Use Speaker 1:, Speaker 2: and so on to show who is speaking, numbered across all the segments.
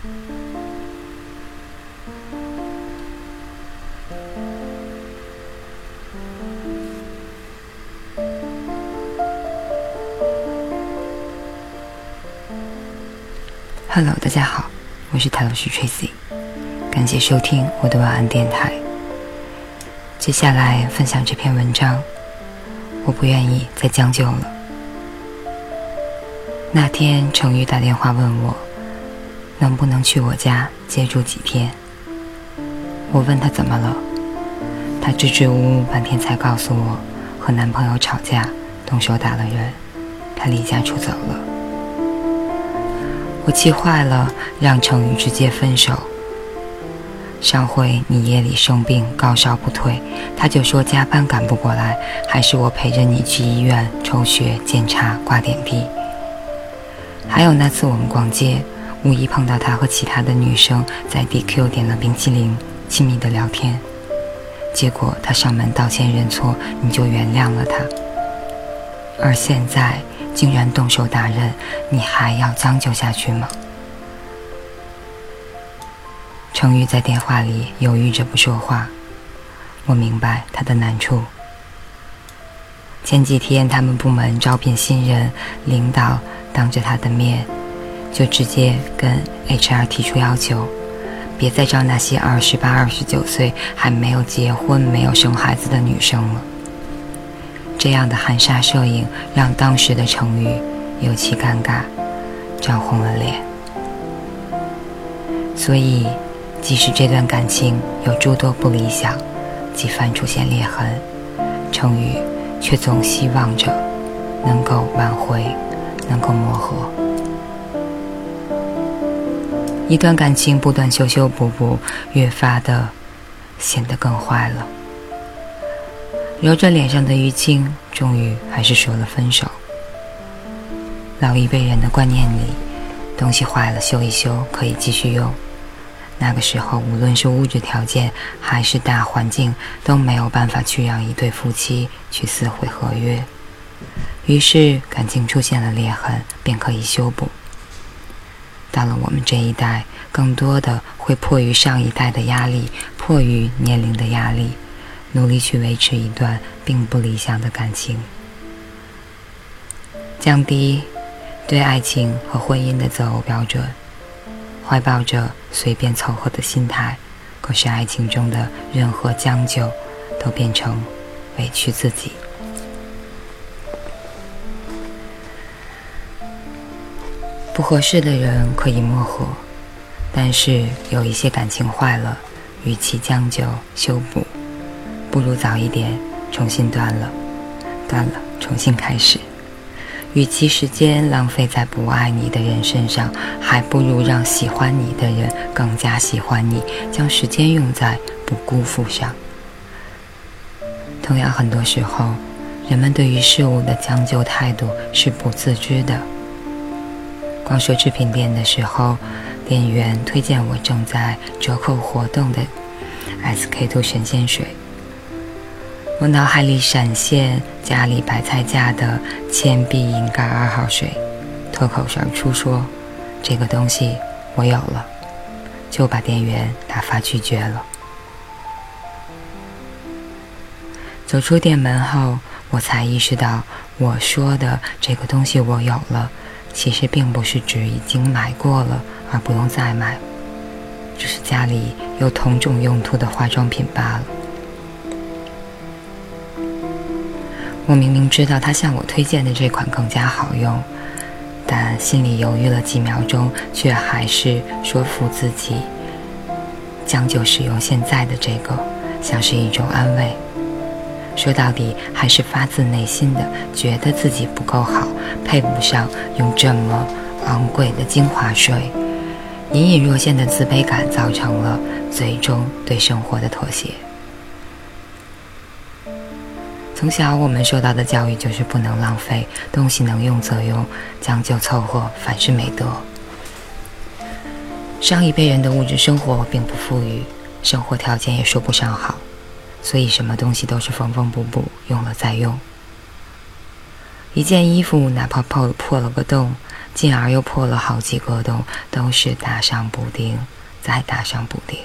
Speaker 1: Hello，大家好，我是泰罗斯 Tracy，感谢收听我的晚安电台。接下来分享这篇文章，我不愿意再将就了。那天程宇打电话问我，能不能去我家借住几天。我问他怎么了，他支支吾吾半天才告诉我，和男朋友吵架，动手打了人，他离家出走了。我气坏了，让程宇直接分手。上回你夜里生病，高烧不退，他就说加班赶不过来，还是我陪着你去医院抽血检查挂点滴。还有那次我们逛街，无意碰到他和其他的女生在 DQ 点了冰淇淋，亲密的聊天，结果他上门道歉认错，你就原谅了他。而现在。竟然动手打人，你还要将就下去吗？程玉在电话里犹豫着不说话，我明白他的难处。前几天他们部门招聘新人，领导当着他的面就直接跟 HR 提出要求，别再招那些二十八、二十九岁还没有结婚、没有生孩子的女生了。这样的含沙射影让当时的程宇尤其尴尬，涨红了脸。所以，即使这段感情有诸多不理想，几番出现裂痕，程宇却总希望着能够挽回，能够磨合。一段感情不断修修补补，越发的显得更坏了。揉着脸上的淤青，终于还是说了分手。老一辈人的观念里，东西坏了修一修可以继续用。那个时候，无论是物质条件还是大环境，都没有办法去让一对夫妻去撕毁合约。于是，感情出现了裂痕，便可以修补。到了我们这一代，更多的会迫于上一代的压力，迫于年龄的压力。努力去维持一段并不理想的感情，降低对爱情和婚姻的择偶标准，怀抱着随便凑合的心态，可是爱情中的任何将就都变成委屈自己。不合适的人可以磨合，但是有一些感情坏了，与其将就修补。不如早一点重新断了，断了重新开始。与其时间浪费在不爱你的人身上，还不如让喜欢你的人更加喜欢你，将时间用在不辜负上。同样，很多时候，人们对于事物的将就态度是不自知的。逛奢侈品店的时候，店员推荐我正在折扣活动的 SK-two 神仙水。我脑海里闪现家里白菜价的铅笔银盖二号水，脱口而出说：“这个东西我有了。”就把店员打发拒绝了。走出店门后，我才意识到，我说的这个东西我有了，其实并不是指已经买过了而不用再买，只是家里有同种用途的化妆品罢了。我明明知道他向我推荐的这款更加好用，但心里犹豫了几秒钟，却还是说服自己将就使用现在的这个，像是一种安慰。说到底，还是发自内心的觉得自己不够好，配不上用这么昂贵的精华水。隐隐若现的自卑感，造成了最终对生活的妥协。从小我们受到的教育就是不能浪费东西，能用则用，将就凑合，凡是美德。上一辈人的物质生活并不富裕，生活条件也说不上好，所以什么东西都是缝缝补补，用了再用。一件衣服哪怕破破了个洞，进而又破了好几个洞，都是打上补丁，再打上补丁。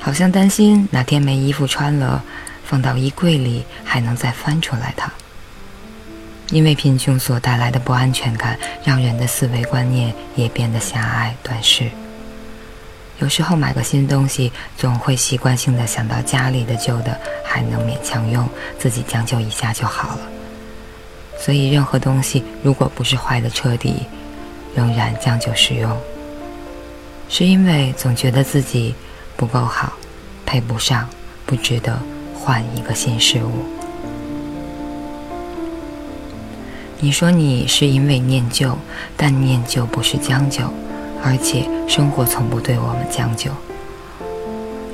Speaker 1: 好像担心哪天没衣服穿了，放到衣柜里还能再翻出来它。因为贫穷所带来的不安全感，让人的思维观念也变得狭隘短视。有时候买个新东西，总会习惯性的想到家里的旧的还能勉强用，自己将就一下就好了。所以任何东西如果不是坏的彻底，仍然将就使用，是因为总觉得自己不够好，配不上，不值得换一个新事物。你说你是因为念旧，但念旧不是将就。而且生活从不对我们将就，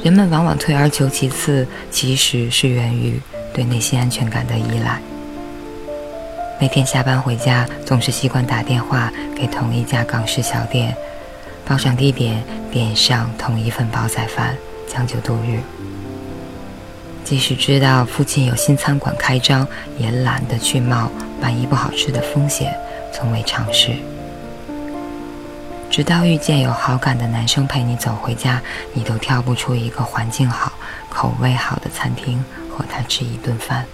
Speaker 1: 人们往往退而求其次，其实是源于对内心安全感的依赖。每天下班回家，总是习惯打电话给同一家港式小店，报上地点，点上同一份煲仔饭，将就度日。即使知道附近有新餐馆开张，也懒得去冒万一不好吃的风险，从未尝试。直到遇见有好感的男生陪你走回家，你都挑不出一个环境好、口味好的餐厅和他吃一顿饭。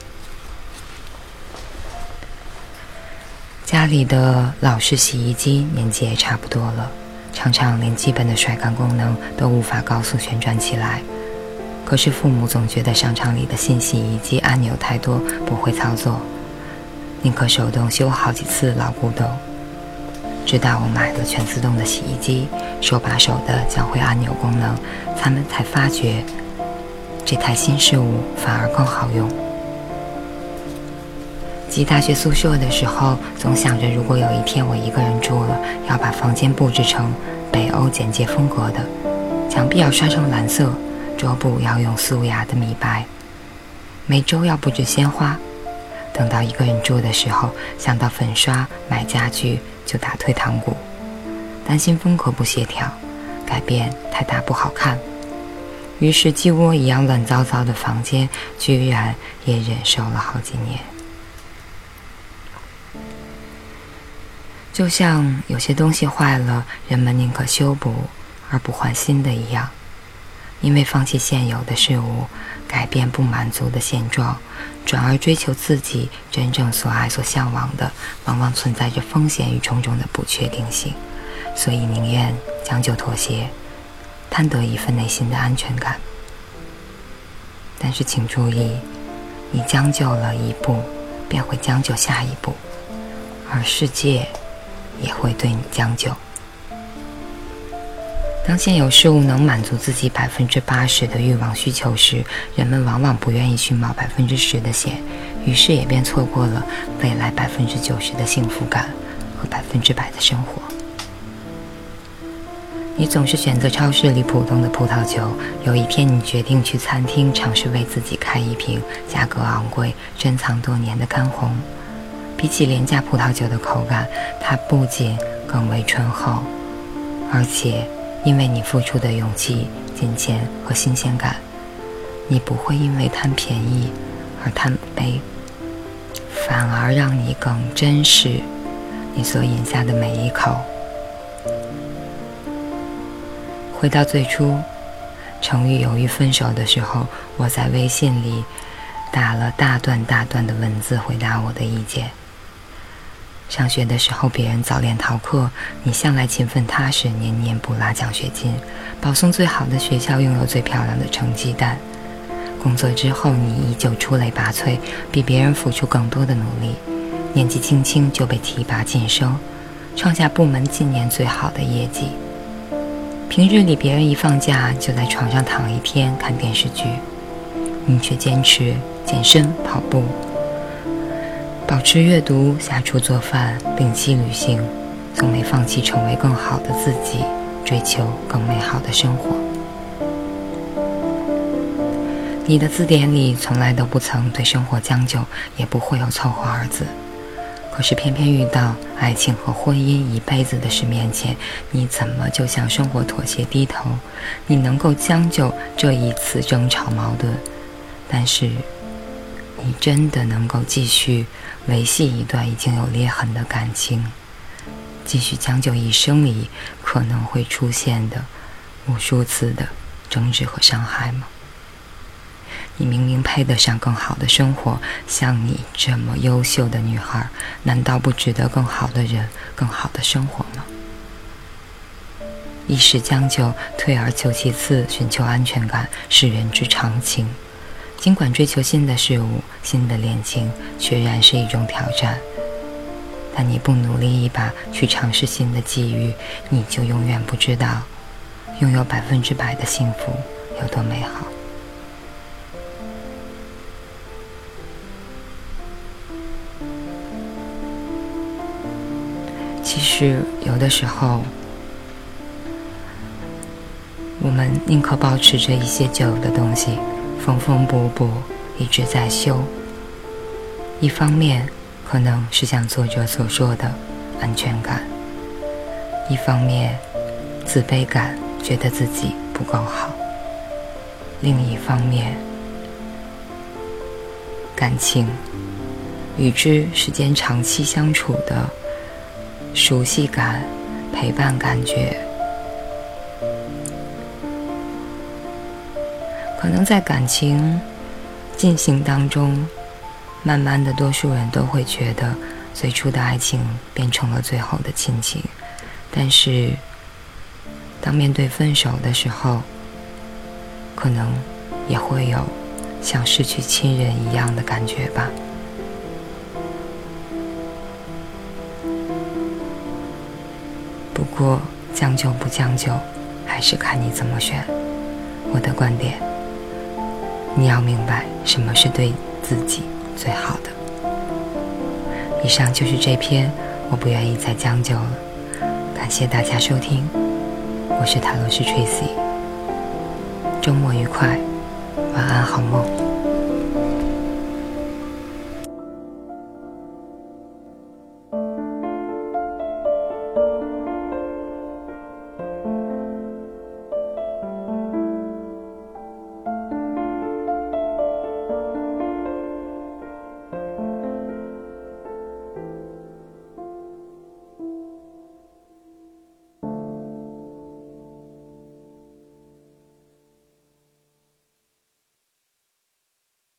Speaker 1: 家里的老式洗衣机年纪也差不多了，常常连基本的甩干功能都无法高速旋转起来。可是父母总觉得商场里的新洗衣机按钮太多，不会操作，宁可手动修好几次老古董。直到我买了全自动的洗衣机，手把手的教会按钮功能，他们才发觉这台新事物反而更好用。记大学宿舍的时候，总想着如果有一天我一个人住了，要把房间布置成北欧简洁风格的，墙壁要刷成蓝色，桌布要用素雅的米白，每周要布置鲜花。等到一个人住的时候，想到粉刷、买家具。就打退堂鼓，担心风格不协调，改变太大不好看。于是鸡窝一样乱糟糟的房间，居然也忍受了好几年。就像有些东西坏了，人们宁可修补而不换新的一样，因为放弃现有的事物，改变不满足的现状。转而追求自己真正所爱、所向往的，往往存在着风险与重重的不确定性，所以宁愿将就妥协，贪得一份内心的安全感。但是请注意，你将就了一步，便会将就下一步，而世界也会对你将就。当现有事物能满足自己百分之八十的欲望需求时，人们往往不愿意去冒百分之十的险，于是也便错过了未来百分之九十的幸福感和百分之百的生活。你总是选择超市里普通的葡萄酒，有一天你决定去餐厅尝试为自己开一瓶价格昂贵、珍藏多年的干红。比起廉价葡萄酒的口感，它不仅更为醇厚，而且。因为你付出的勇气、金钱和新鲜感，你不会因为贪便宜而贪杯，反而让你更珍视你所饮下的每一口。回到最初，程昱犹豫分手的时候，我在微信里打了大段大段的文字回答我的意见。上学的时候，别人早恋逃课，你向来勤奋踏实，年年不拉奖学金，保送最好的学校，拥有最漂亮的成绩单。工作之后，你依旧出类拔萃，比别人付出更多的努力，年纪轻轻就被提拔晋升，创下部门今年最好的业绩。平日里，别人一放假就在床上躺一天看电视剧，你却坚持健身跑步。保持阅读、下厨做饭、摒弃旅行，从没放弃成为更好的自己，追求更美好的生活。你的字典里从来都不曾对生活将就，也不会有凑合二字。可是偏偏遇到爱情和婚姻一辈子的事面前，你怎么就向生活妥协低头？你能够将就这一次争吵矛盾，但是。你真的能够继续维系一段已经有裂痕的感情，继续将就一生里可能会出现的无数次的争执和伤害吗？你明明配得上更好的生活，像你这么优秀的女孩，难道不值得更好的人、更好的生活吗？一时将就，退而求其次，寻求安全感是人之常情。尽管追求新的事物、新的恋情，确然是一种挑战，但你不努力一把去尝试新的际遇，你就永远不知道，拥有百分之百的幸福有多美好。其实，有的时候，我们宁可保持着一些旧的东西，缝缝补补，一直在修。一方面，可能是像作者所说的安全感；一方面，自卑感，觉得自己不够好；另一方面，感情，与之时间长期相处的。熟悉感、陪伴感觉，可能在感情进行当中，慢慢的，多数人都会觉得最初的爱情变成了最后的亲情。但是，当面对分手的时候，可能也会有像失去亲人一样的感觉吧。不过将就不将就，还是看你怎么选。我的观点，你要明白什么是对自己最好的。以上就是这篇，我不愿意再将就了。感谢大家收听，我是塔罗师 Tracy。周末愉快，晚安好梦。